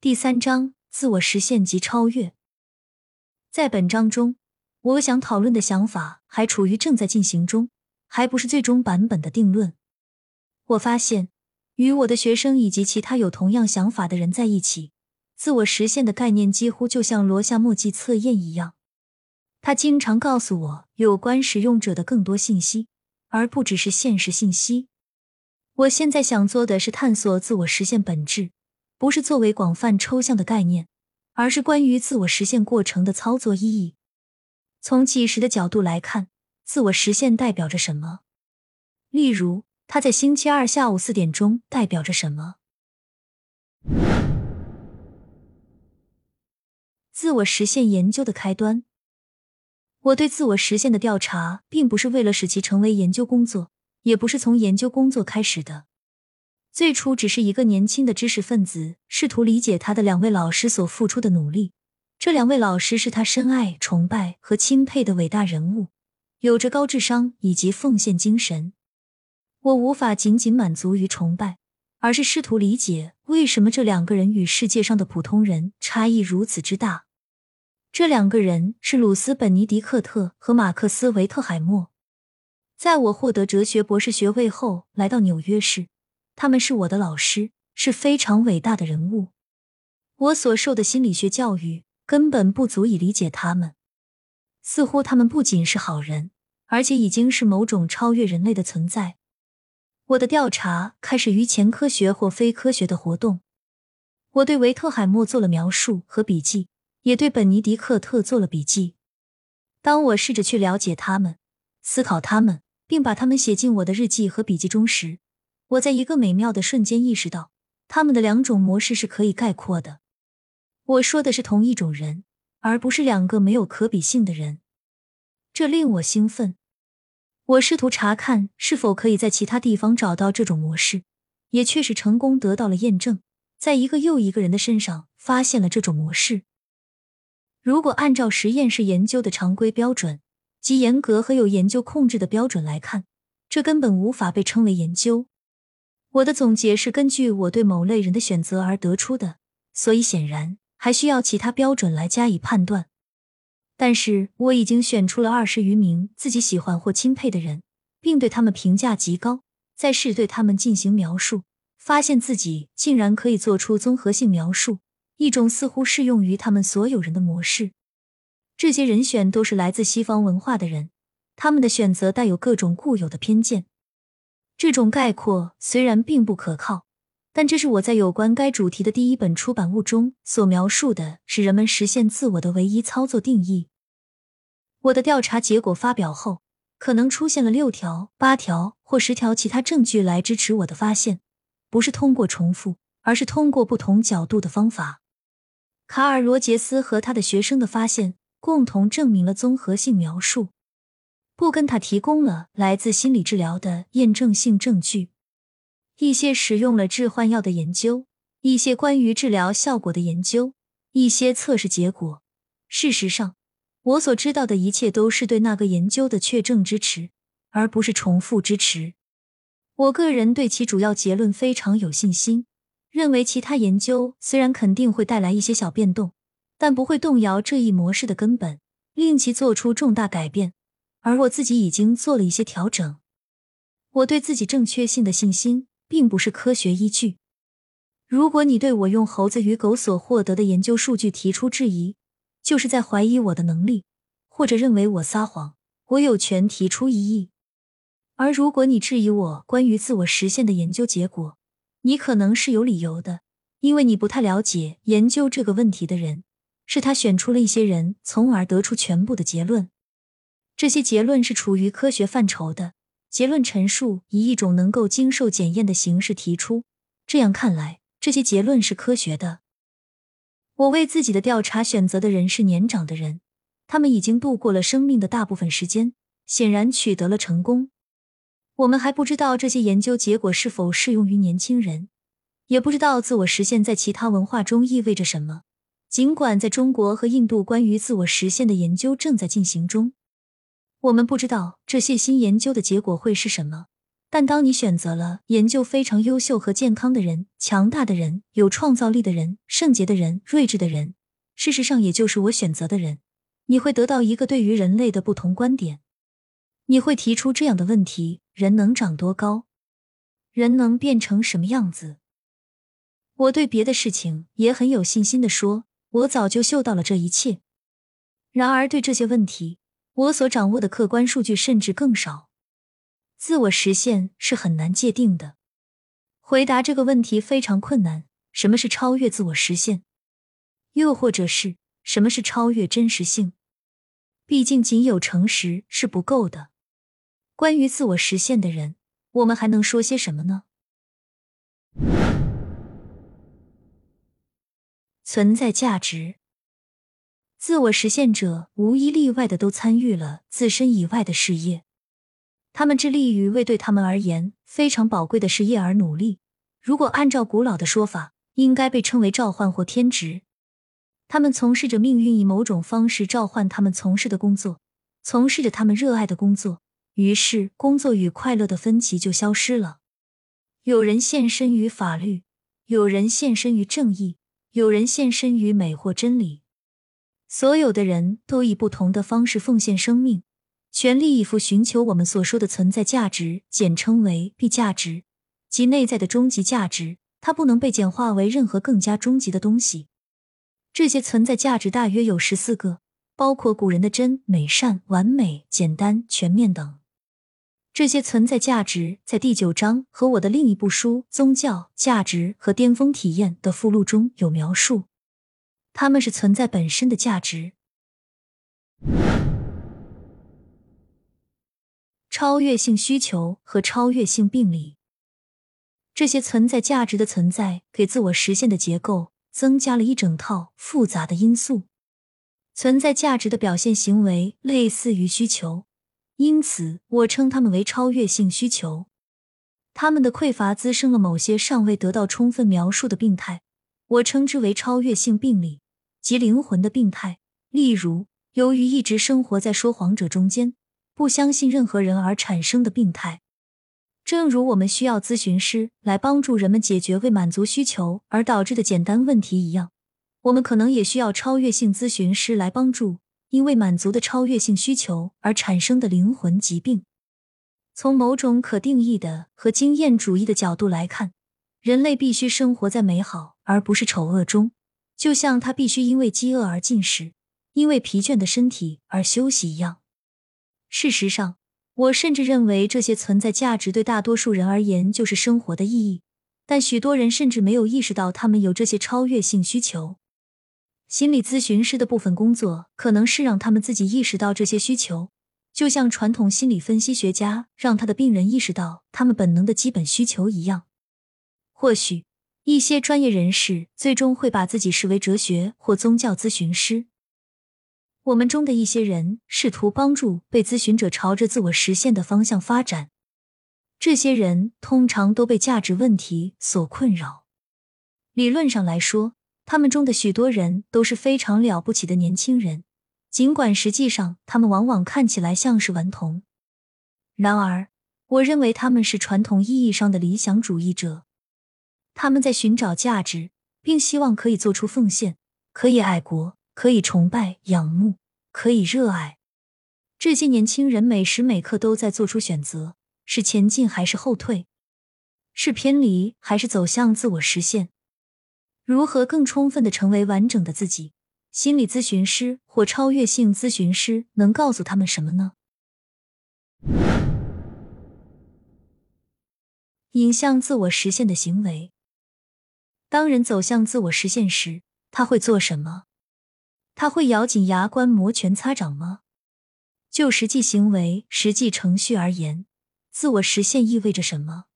第三章：自我实现及超越。在本章中，我想讨论的想法还处于正在进行中，还不是最终版本的定论。我发现，与我的学生以及其他有同样想法的人在一起，自我实现的概念几乎就像罗夏墨迹测验一样。他经常告诉我有关使用者的更多信息，而不只是现实信息。我现在想做的是探索自我实现本质，不是作为广泛抽象的概念，而是关于自我实现过程的操作意义。从纪实的角度来看，自我实现代表着什么？例如，他在星期二下午四点钟代表着什么？自我实现研究的开端。我对自我实现的调查，并不是为了使其成为研究工作。也不是从研究工作开始的，最初只是一个年轻的知识分子试图理解他的两位老师所付出的努力。这两位老师是他深爱、崇拜和钦佩的伟大人物，有着高智商以及奉献精神。我无法仅仅满足于崇拜，而是试图理解为什么这两个人与世界上的普通人差异如此之大。这两个人是鲁斯·本尼迪克特和马克思·维特海默。在我获得哲学博士学位后，来到纽约市，他们是我的老师，是非常伟大的人物。我所受的心理学教育根本不足以理解他们。似乎他们不仅是好人，而且已经是某种超越人类的存在。我的调查开始于前科学或非科学的活动。我对维特海默做了描述和笔记，也对本尼迪克特做了笔记。当我试着去了解他们，思考他们。并把他们写进我的日记和笔记中时，我在一个美妙的瞬间意识到，他们的两种模式是可以概括的。我说的是同一种人，而不是两个没有可比性的人。这令我兴奋。我试图查看是否可以在其他地方找到这种模式，也确实成功得到了验证，在一个又一个人的身上发现了这种模式。如果按照实验室研究的常规标准。及严格和有研究控制的标准来看，这根本无法被称为研究。我的总结是根据我对某类人的选择而得出的，所以显然还需要其他标准来加以判断。但是我已经选出了二十余名自己喜欢或钦佩的人，并对他们评价极高，再试对他们进行描述，发现自己竟然可以做出综合性描述，一种似乎适用于他们所有人的模式。这些人选都是来自西方文化的人，他们的选择带有各种固有的偏见。这种概括虽然并不可靠，但这是我在有关该主题的第一本出版物中所描述的，是人们实现自我的唯一操作定义。我的调查结果发表后，可能出现了六条、八条或十条其他证据来支持我的发现，不是通过重复，而是通过不同角度的方法。卡尔·罗杰斯和他的学生的发现。共同证明了综合性描述。布根塔提供了来自心理治疗的验证性证据，一些使用了致幻药的研究，一些关于治疗效果的研究，一些测试结果。事实上，我所知道的一切都是对那个研究的确证支持，而不是重复支持。我个人对其主要结论非常有信心，认为其他研究虽然肯定会带来一些小变动。但不会动摇这一模式的根本，令其做出重大改变。而我自己已经做了一些调整。我对自己正确性的信心，并不是科学依据。如果你对我用猴子与狗所获得的研究数据提出质疑，就是在怀疑我的能力，或者认为我撒谎，我有权提出异议。而如果你质疑我关于自我实现的研究结果，你可能是有理由的，因为你不太了解研究这个问题的人。是他选出了一些人，从而得出全部的结论。这些结论是处于科学范畴的结论陈述，以一种能够经受检验的形式提出。这样看来，这些结论是科学的。我为自己的调查选择的人是年长的人，他们已经度过了生命的大部分时间，显然取得了成功。我们还不知道这些研究结果是否适用于年轻人，也不知道自我实现在其他文化中意味着什么。尽管在中国和印度关于自我实现的研究正在进行中，我们不知道这些新研究的结果会是什么。但当你选择了研究非常优秀和健康的人、强大的人、有创造力的人、圣洁的人、睿智的人，事实上也就是我选择的人，你会得到一个对于人类的不同观点。你会提出这样的问题：人能长多高？人能变成什么样子？我对别的事情也很有信心的说，我早就嗅到了这一切。然而，对这些问题，我所掌握的客观数据甚至更少。自我实现是很难界定的，回答这个问题非常困难。什么是超越自我实现？又或者是什么是超越真实性？毕竟仅有诚实是不够的。关于自我实现的人，我们还能说些什么呢？存在价值，自我实现者无一例外的都参与了自身以外的事业。他们致力于为对他们而言非常宝贵的事业而努力。如果按照古老的说法，应该被称为召唤或天职。他们从事着命运以某种方式召唤他们从事的工作，从事着他们热爱的工作。于是，工作与快乐的分歧就消失了。有人献身于法律，有人献身于正义，有人献身于美或真理。所有的人都以不同的方式奉献生命。全力以赴寻求我们所说的存在价值，简称为 B 价值，即内在的终极价值。它不能被简化为任何更加终极的东西。这些存在价值大约有十四个，包括古人的真、美、善、完美、简单、全面等。这些存在价值在第九章和我的另一部书《宗教价值和巅峰体验》的附录中有描述。它们是存在本身的价值。超越性需求和超越性病理，这些存在价值的存在给自我实现的结构增加了一整套复杂的因素。存在价值的表现行为类似于需求，因此我称它们为超越性需求。它们的匮乏滋生了某些尚未得到充分描述的病态，我称之为超越性病理即灵魂的病态。例如，由于一直生活在说谎者中间。不相信任何人而产生的病态，正如我们需要咨询师来帮助人们解决为满足需求而导致的简单问题一样，我们可能也需要超越性咨询师来帮助因为满足的超越性需求而产生的灵魂疾病。从某种可定义的和经验主义的角度来看，人类必须生活在美好而不是丑恶中，就像他必须因为饥饿而进食，因为疲倦的身体而休息一样。事实上，我甚至认为这些存在价值对大多数人而言就是生活的意义，但许多人甚至没有意识到他们有这些超越性需求。心理咨询师的部分工作可能是让他们自己意识到这些需求，就像传统心理分析学家让他的病人意识到他们本能的基本需求一样。或许一些专业人士最终会把自己视为哲学或宗教咨询师。我们中的一些人试图帮助被咨询者朝着自我实现的方向发展。这些人通常都被价值问题所困扰。理论上来说，他们中的许多人都是非常了不起的年轻人，尽管实际上他们往往看起来像是顽童。然而，我认为他们是传统意义上的理想主义者。他们在寻找价值，并希望可以做出奉献，可以爱国。可以崇拜、仰慕，可以热爱。这些年轻人每时每刻都在做出选择：是前进还是后退？是偏离还是走向自我实现？如何更充分的成为完整的自己？心理咨询师或超越性咨询师能告诉他们什么呢？引向自我实现的行为。当人走向自我实现时，他会做什么？他会咬紧牙关、摩拳擦掌吗？就实际行为、实际程序而言，自我实现意味着什么？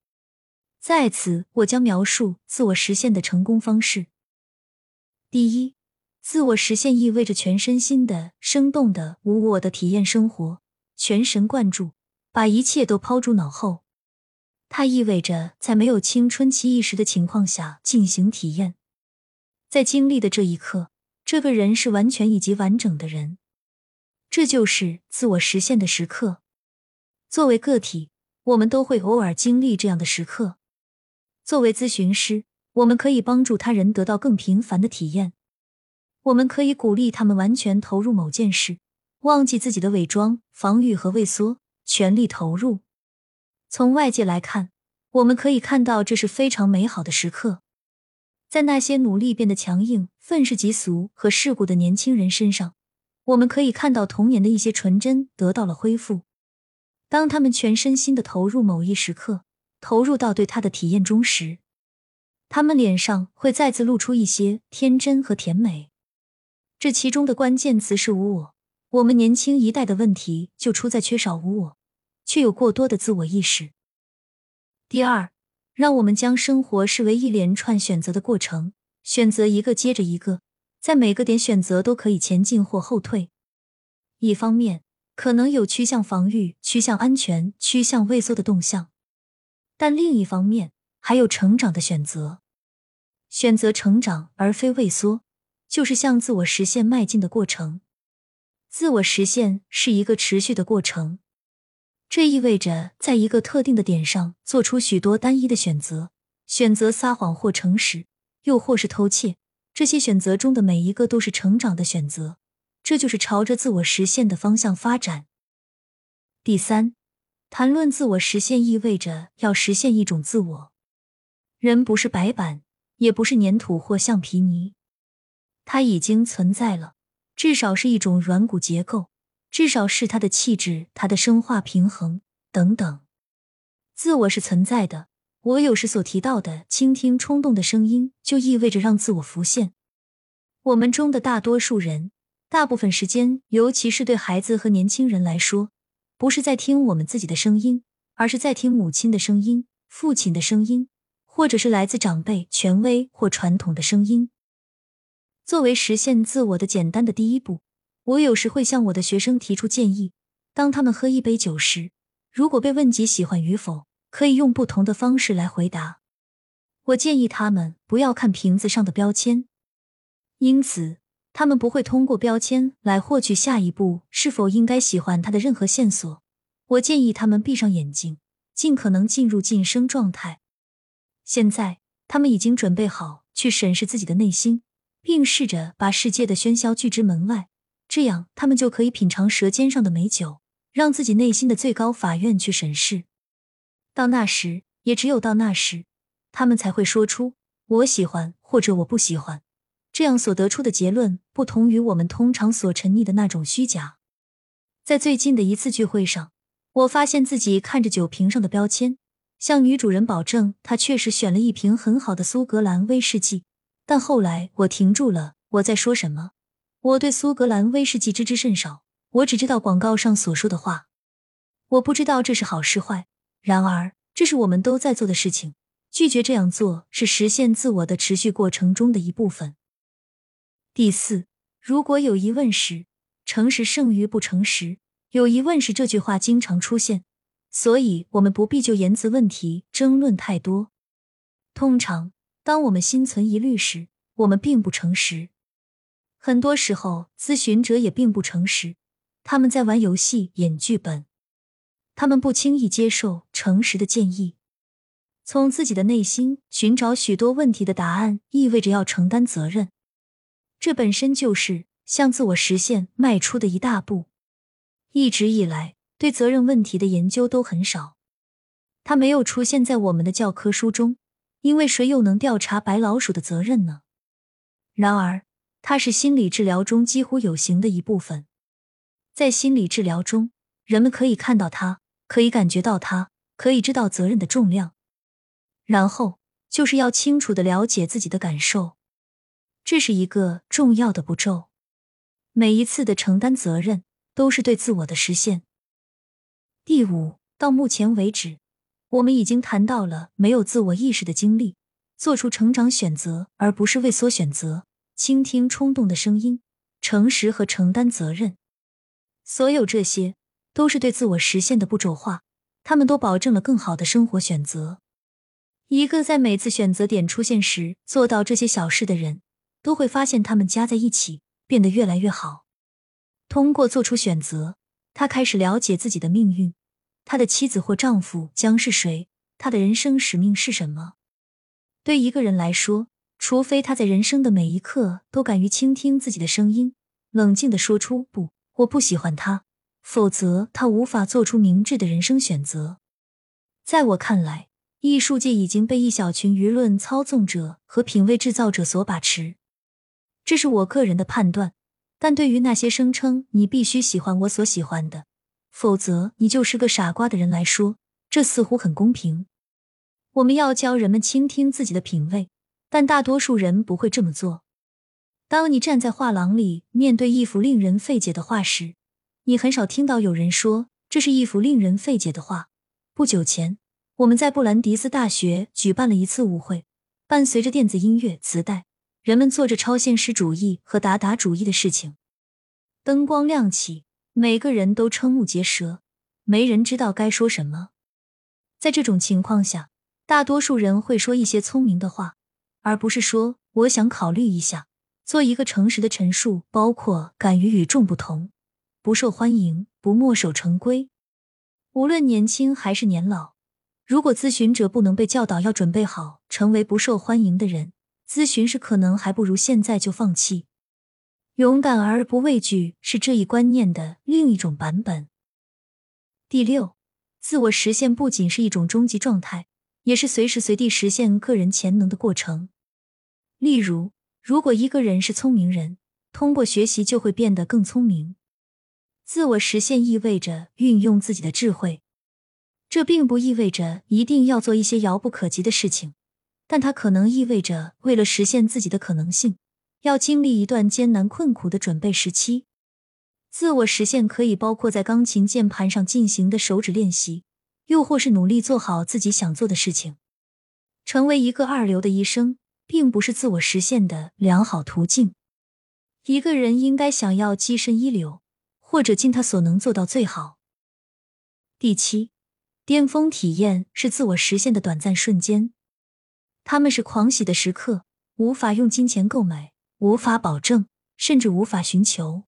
在此，我将描述自我实现的成功方式。第一，自我实现意味着全身心的、生动的、无我的体验生活，全神贯注，把一切都抛诸脑后。它意味着在没有青春期意识的情况下进行体验，在经历的这一刻。这个人是完全以及完整的人，这就是自我实现的时刻。作为个体，我们都会偶尔经历这样的时刻。作为咨询师，我们可以帮助他人得到更频繁的体验。我们可以鼓励他们完全投入某件事，忘记自己的伪装、防御和畏缩，全力投入。从外界来看，我们可以看到这是非常美好的时刻。在那些努力变得强硬、愤世嫉俗和世故的年轻人身上，我们可以看到童年的一些纯真得到了恢复。当他们全身心的投入某一时刻，投入到对他的体验中时，他们脸上会再次露出一些天真和甜美。这其中的关键词是无我。我们年轻一代的问题就出在缺少无我，却有过多的自我意识。第二，让我们将生活视为一连串选择的过程，选择一个接着一个，在每个点选择都可以前进或后退。一方面，可能有趋向防御、趋向安全、趋向畏缩的动向，但另一方面还有成长的选择，选择成长而非畏缩。就是向自我实现迈进的过程。自我实现是一个持续的过程，这意味着在一个特定的点上做出许多单一的选择，选择撒谎或诚实，又或是偷窃。这些选择中的每一个都是成长的选择，这就是朝着自我实现的方向发展。第三，谈论自我实现意味着要实现一种自我。人不是白板，也不是粘土或橡皮泥。它已经存在了，至少是一种软骨结构，至少是他的气质、他的生化平衡等等。自我是存在的。我有时所提到的倾听冲动的声音，就意味着让自我浮现。我们中的大多数人，大部分时间，尤其是对孩子和年轻人来说，不是在听我们自己的声音，而是在听母亲的声音、父亲的声音，或者是来自长辈、权威或传统的声音。作为实现自我的简单的第一步，我有时会向我的学生提出建议：当他们喝一杯酒时，如果被问及喜欢与否，可以用不同的方式来回答。我建议他们不要看瓶子上的标签，因此他们不会通过标签来获取下一步是否应该喜欢他的任何线索。我建议他们闭上眼睛，尽可能进入晋升状态。现在，他们已经准备好去审视自己的内心。并试着把世界的喧嚣拒之门外，这样他们就可以品尝舌尖上的美酒，让自己内心的最高法院去审视。到那时，也只有到那时，他们才会说出“我喜欢”或者“我不喜欢”。这样所得出的结论不同于我们通常所沉溺的那种虚假。在最近的一次聚会上，我发现自己看着酒瓶上的标签，向女主人保证她确实选了一瓶很好的苏格兰威士忌。但后来我停住了。我在说什么？我对苏格兰威士忌知之甚少，我只知道广告上所说的话。我不知道这是好是坏。然而，这是我们都在做的事情。拒绝这样做是实现自我的持续过程中的一部分。第四，如果有疑问时，诚实胜于不诚实。有疑问时这句话经常出现，所以我们不必就言辞问题争论太多。通常。当我们心存疑虑时，我们并不诚实。很多时候，咨询者也并不诚实，他们在玩游戏、演剧本。他们不轻易接受诚实的建议。从自己的内心寻找许多问题的答案，意味着要承担责任。这本身就是向自我实现迈出的一大步。一直以来，对责任问题的研究都很少，它没有出现在我们的教科书中。因为谁又能调查白老鼠的责任呢？然而，它是心理治疗中几乎有形的一部分。在心理治疗中，人们可以看到它，可以感觉到它，可以知道责任的重量。然后，就是要清楚的了解自己的感受，这是一个重要的步骤。每一次的承担责任，都是对自我的实现。第五，到目前为止。我们已经谈到了没有自我意识的经历，做出成长选择而不是畏缩选择，倾听冲动的声音，诚实和承担责任。所有这些都是对自我实现的步骤化，他们都保证了更好的生活选择。一个在每次选择点出现时做到这些小事的人，都会发现他们加在一起变得越来越好。通过做出选择，他开始了解自己的命运。他的妻子或丈夫将是谁？他的人生使命是什么？对一个人来说，除非他在人生的每一刻都敢于倾听自己的声音，冷静的说出“不，我不喜欢他”，否则他无法做出明智的人生选择。在我看来，艺术界已经被一小群舆论操纵者和品味制造者所把持，这是我个人的判断。但对于那些声称你必须喜欢我所喜欢的，否则你就是个傻瓜的人来说，这似乎很公平。我们要教人们倾听自己的品味，但大多数人不会这么做。当你站在画廊里面对一幅令人费解的画时，你很少听到有人说这是一幅令人费解的画。不久前，我们在布兰迪斯大学举办了一次舞会，伴随着电子音乐、磁带。人们做着超现实主义和达达主义的事情，灯光亮起，每个人都瞠目结舌，没人知道该说什么。在这种情况下，大多数人会说一些聪明的话，而不是说“我想考虑一下”，做一个诚实的陈述，包括敢于与众不同，不受欢迎，不墨守成规。无论年轻还是年老，如果咨询者不能被教导要准备好成为不受欢迎的人。咨询师可能还不如现在就放弃。勇敢而不畏惧是这一观念的另一种版本。第六，自我实现不仅是一种终极状态，也是随时随地实现个人潜能的过程。例如，如果一个人是聪明人，通过学习就会变得更聪明。自我实现意味着运用自己的智慧，这并不意味着一定要做一些遥不可及的事情。但它可能意味着，为了实现自己的可能性，要经历一段艰难困苦的准备时期。自我实现可以包括在钢琴键盘上进行的手指练习，又或是努力做好自己想做的事情。成为一个二流的医生，并不是自我实现的良好途径。一个人应该想要跻身一流，或者尽他所能做到最好。第七，巅峰体验是自我实现的短暂瞬间。他们是狂喜的时刻，无法用金钱购买，无法保证，甚至无法寻求。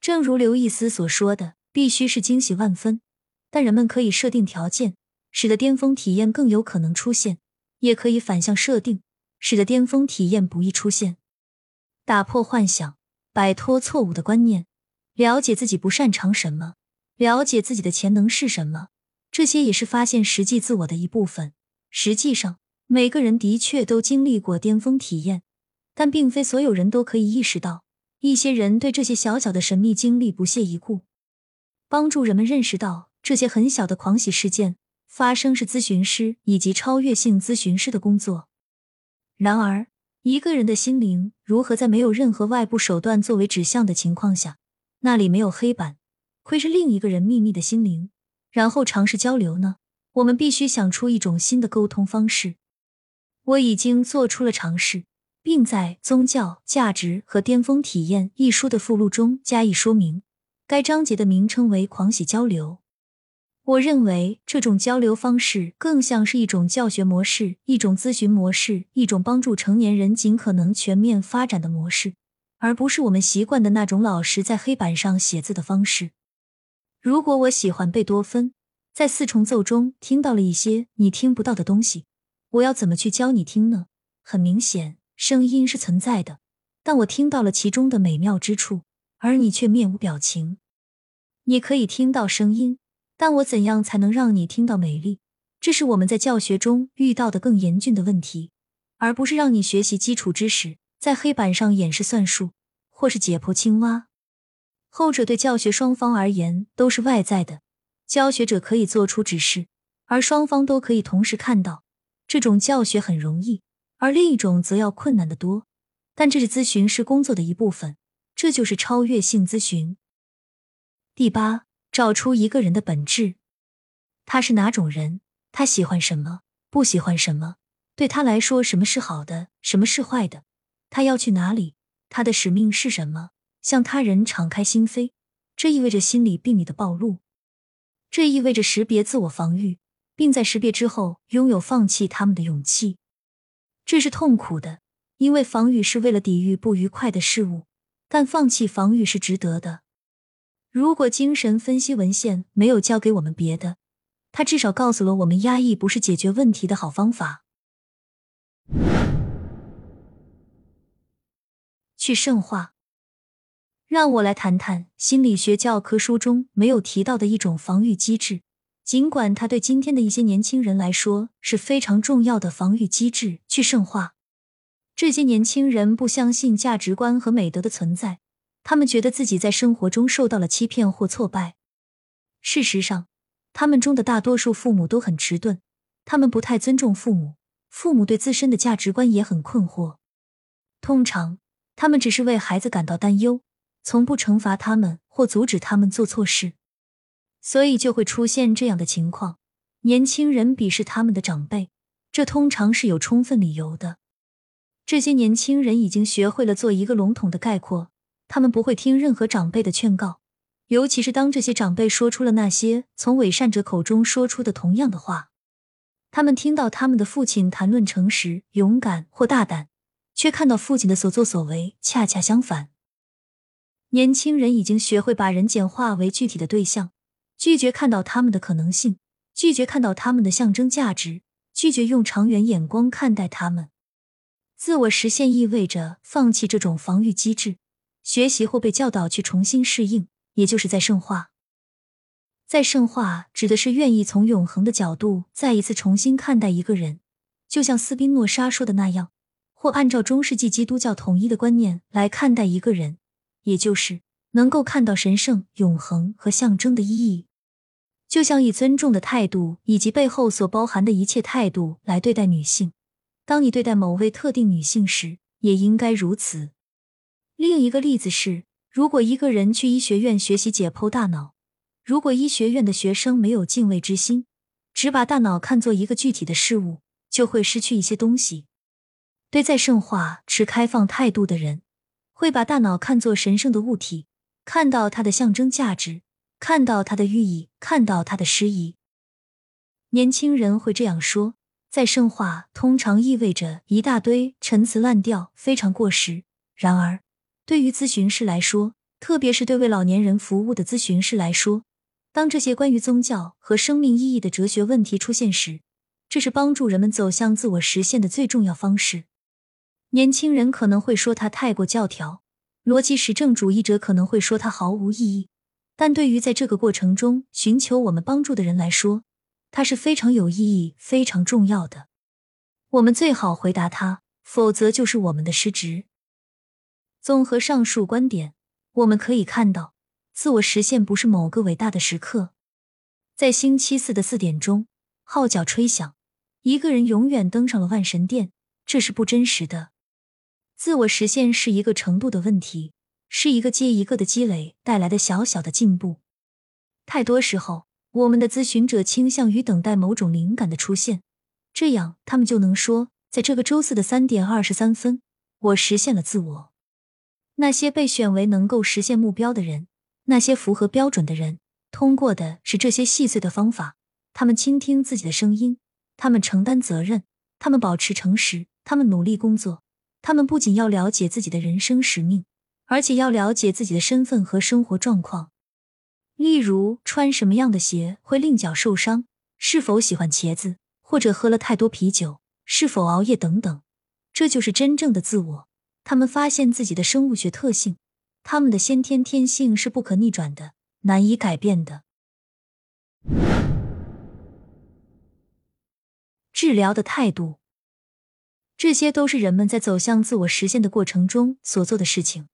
正如刘易斯所说的，必须是惊喜万分。但人们可以设定条件，使得巅峰体验更有可能出现，也可以反向设定，使得巅峰体验不易出现。打破幻想，摆脱错误的观念，了解自己不擅长什么，了解自己的潜能是什么，这些也是发现实际自我的一部分。实际上。每个人的确都经历过巅峰体验，但并非所有人都可以意识到。一些人对这些小小的神秘经历不屑一顾。帮助人们认识到这些很小的狂喜事件发生是咨询师以及超越性咨询师的工作。然而，一个人的心灵如何在没有任何外部手段作为指向的情况下，那里没有黑板，窥视另一个人秘密的心灵，然后尝试交流呢？我们必须想出一种新的沟通方式。我已经做出了尝试，并在《宗教价值和巅峰体验》一书的附录中加以说明。该章节的名称为“狂喜交流”。我认为这种交流方式更像是一种教学模式、一种咨询模式、一种帮助成年人尽可能全面发展的模式，而不是我们习惯的那种老师在黑板上写字的方式。如果我喜欢贝多芬，在四重奏中听到了一些你听不到的东西。我要怎么去教你听呢？很明显，声音是存在的，但我听到了其中的美妙之处，而你却面无表情。你可以听到声音，但我怎样才能让你听到美丽？这是我们在教学中遇到的更严峻的问题，而不是让你学习基础知识，在黑板上演示算术，或是解剖青蛙。后者对教学双方而言都是外在的，教学者可以做出指示，而双方都可以同时看到。这种教学很容易，而另一种则要困难得多。但这是咨询师工作的一部分，这就是超越性咨询。第八，找出一个人的本质，他是哪种人？他喜欢什么？不喜欢什么？对他来说，什么是好的？什么是坏的？他要去哪里？他的使命是什么？向他人敞开心扉，这意味着心理病理的暴露，这意味着识别自我防御。并在识别之后拥有放弃他们的勇气，这是痛苦的，因为防御是为了抵御不愉快的事物，但放弃防御是值得的。如果精神分析文献没有教给我们别的，他至少告诉了我们，压抑不是解决问题的好方法。去圣化，让我来谈谈心理学教科书中没有提到的一种防御机制，尽管它对今天的一些年轻人来说是非常重要的防御机制——去圣化。这些年轻人不相信价值观和美德的存在，他们觉得自己在生活中受到了欺骗或挫败。事实上，他们中的大多数父母都很迟钝，他们不太尊重父母，父母对自身的价值观也很困惑。通常，他们只是为孩子感到担忧，从不惩罚他们或阻止他们做错事，所以就会出现这样的情况：年轻人鄙视他们的长辈，这通常是有充分理由的。这些年轻人已经学会了做一个笼统的概括，他们不会听任何长辈的劝告。尤其是当这些长辈说出了那些从伪善者口中说出的同样的话，他们听到他们的父亲谈论诚实、勇敢或大胆，却看到父亲的所作所为恰恰相反。年轻人已经学会把人简化为具体的对象，拒绝看到他们的可能性，拒绝看到他们的象征价值，拒绝用长远眼光看待他们。自我实现意味着放弃这种防御机制，学习或被教导去重新适应。也就是在圣化，在圣化指的是愿意从永恒的角度再一次重新看待一个人，就像斯宾诺莎说的那样，或按照中世纪基督教统一的观念来看待一个人，也就是能够看到神圣、永恒和象征的意义，就像以尊重的态度以及背后所包含的一切态度来对待女性。当你对待某位特定女性时，也应该如此。另一个例子是。如果一个人去医学院学习解剖大脑，如果医学院的学生没有敬畏之心，只把大脑看作一个具体的事物，就会失去一些东西。对在圣化持开放态度的人，会把大脑看作神圣的物体，看到它的象征价值，看到它的寓意，看到它的诗意。年轻人会这样说：在圣化通常意味着一大堆陈词滥调，非常过时。然而。对于咨询师来说，特别是对为老年人服务的咨询师来说，当这些关于宗教和生命意义的哲学问题出现时，这是帮助人们走向自我实现的最重要方式。年轻人可能会说他太过教条，逻辑实证主义者可能会说他毫无意义，但对于在这个过程中寻求我们帮助的人来说，它是非常有意义、非常重要的。我们最好回答他，否则就是我们的失职。综合上述观点，我们可以看到，自我实现不是某个伟大的时刻。在星期四的四点钟，号角吹响，一个人永远登上了万神殿，这是不真实的。自我实现是一个程度的问题，是一个接一个的积累带来的小小的进步。太多时候，我们的咨询者倾向于等待某种灵感的出现，这样他们就能说，在这个周四的三点二十三分，我实现了自我。那些被选为能够实现目标的人，那些符合标准的人，通过的是这些细碎的方法。他们倾听自己的声音，他们承担责任，他们保持诚实，他们努力工作。他们不仅要了解自己的人生使命，而且要了解自己的身份和生活状况。例如，穿什么样的鞋会令脚受伤？是否喜欢茄子？或者喝了太多啤酒？是否熬夜？等等。这就是真正的自我。他们发现自己的生物学特性，他们的先天天性是不可逆转的，难以改变的。治疗的态度，这些都是人们在走向自我实现的过程中所做的事情。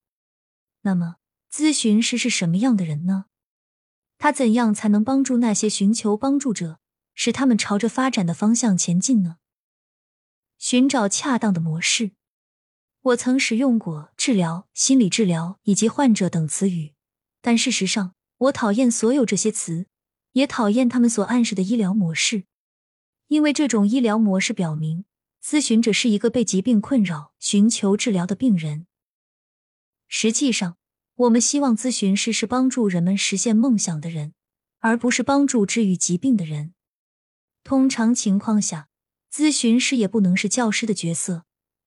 那么，咨询师是什么样的人呢？他怎样才能帮助那些寻求帮助者，使他们朝着发展的方向前进呢？寻找恰当的模式。我曾使用过治疗、心理治疗以及患者等词语，但事实上，我讨厌所有这些词，也讨厌他们所暗示的医疗模式，因为这种医疗模式表明，咨询者是一个被疾病困扰、寻求治疗的病人。实际上，我们希望咨询师是帮助人们实现梦想的人，而不是帮助治愈疾病的人。通常情况下，咨询师也不能是教师的角色。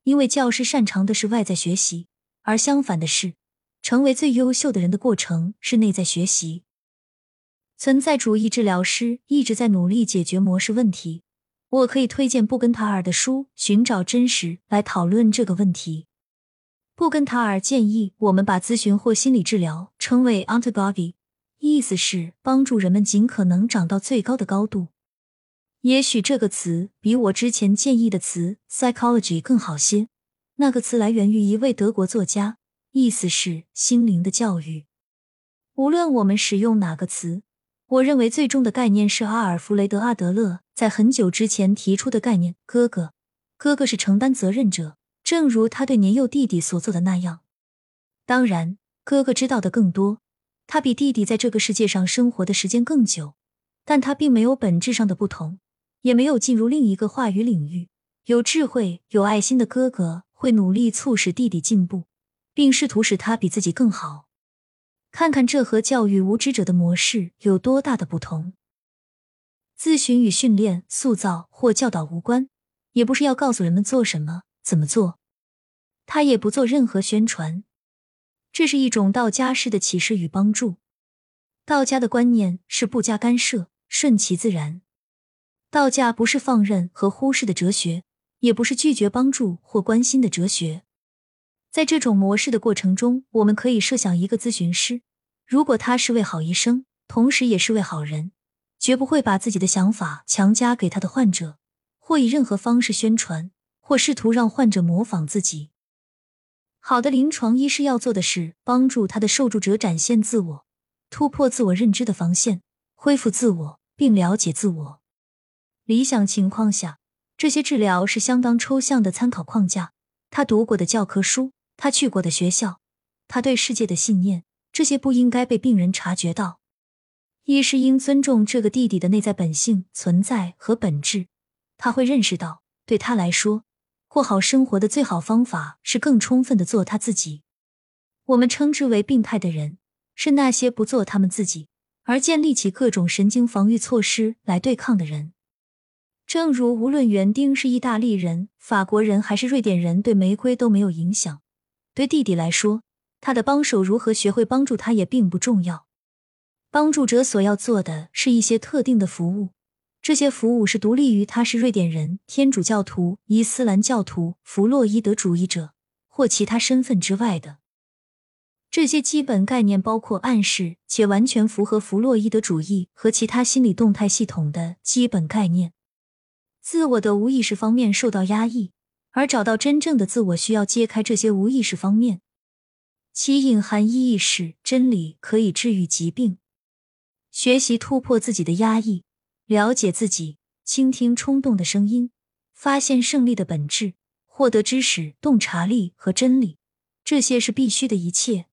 因为教师擅长的是外在学习，而相反的是，成为最优秀的人的过程是内在学习。存在主义治疗师一直在努力解决模式问题。我可以推荐布根塔尔的书《寻找真实》来讨论这个问题。布根塔尔建议我们把咨询或心理治疗称为 “ontology”，意思是帮助人们尽可能长到最高的高度。也许这个词比我之前建议的词 “psychology” 更好些。那个词来源于一位德国作家，意思是心灵的教育。无论我们使用哪个词，我认为最终的概念是阿尔弗雷德·阿德勒在很久之前提出的概念：哥哥，哥哥是承担责任者。正如他对年幼弟弟所做的那样，当然，哥哥知道的更多，他比弟弟在这个世界上生活的时间更久，但他并没有本质上的不同，也没有进入另一个话语领域。有智慧、有爱心的哥哥会努力促使弟弟进步，并试图使他比自己更好。看看这和教育无知者的模式有多大的不同。咨询与训练、塑造或教导无关，也不是要告诉人们做什么。怎么做？他也不做任何宣传。这是一种道家式的启示与帮助。道家的观念是不加干涉，顺其自然。道家不是放任和忽视的哲学，也不是拒绝帮助或关心的哲学。在这种模式的过程中，我们可以设想一个咨询师，如果他是位好医生，同时也是位好人，绝不会把自己的想法强加给他的患者，或以任何方式宣传。或试图让患者模仿自己。好的临床医师要做的是帮助他的受助者展现自我，突破自我认知的防线，恢复自我，并了解自我。理想情况下，这些治疗是相当抽象的参考框架。他读过的教科书，他去过的学校，他对世界的信念，这些不应该被病人察觉到。医师应尊重这个弟弟的内在本性、存在和本质。他会认识到，对他来说。过好生活的最好方法是更充分的做他自己。我们称之为病态的人，是那些不做他们自己而建立起各种神经防御措施来对抗的人。正如无论园丁是意大利人、法国人还是瑞典人，对玫瑰都没有影响。对弟弟来说，他的帮手如何学会帮助他也并不重要。帮助者所要做的是一些特定的服务。这些服务是独立于他是瑞典人、天主教徒、伊斯兰教徒、弗洛伊德主义者或其他身份之外的。这些基本概念包括暗示且完全符合弗洛伊德主义和其他心理动态系统的基本概念。自我的无意识方面受到压抑，而找到真正的自我需要揭开这些无意识方面，其隐含意义是真理可以治愈疾病。学习突破自己的压抑。了解自己，倾听冲动的声音，发现胜利的本质，获得知识、洞察力和真理，这些是必须的一切。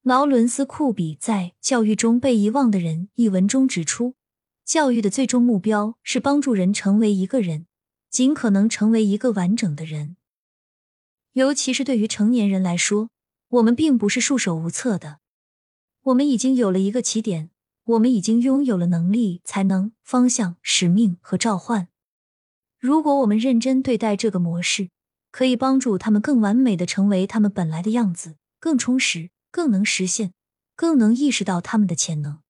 劳伦斯·库比在《教育中被遗忘的人》一文中指出，教育的最终目标是帮助人成为一个人，尽可能成为一个完整的人。尤其是对于成年人来说，我们并不是束手无策的，我们已经有了一个起点。我们已经拥有了能力、才能、方向、使命和召唤。如果我们认真对待这个模式，可以帮助他们更完美的成为他们本来的样子，更充实，更能实现，更能意识到他们的潜能。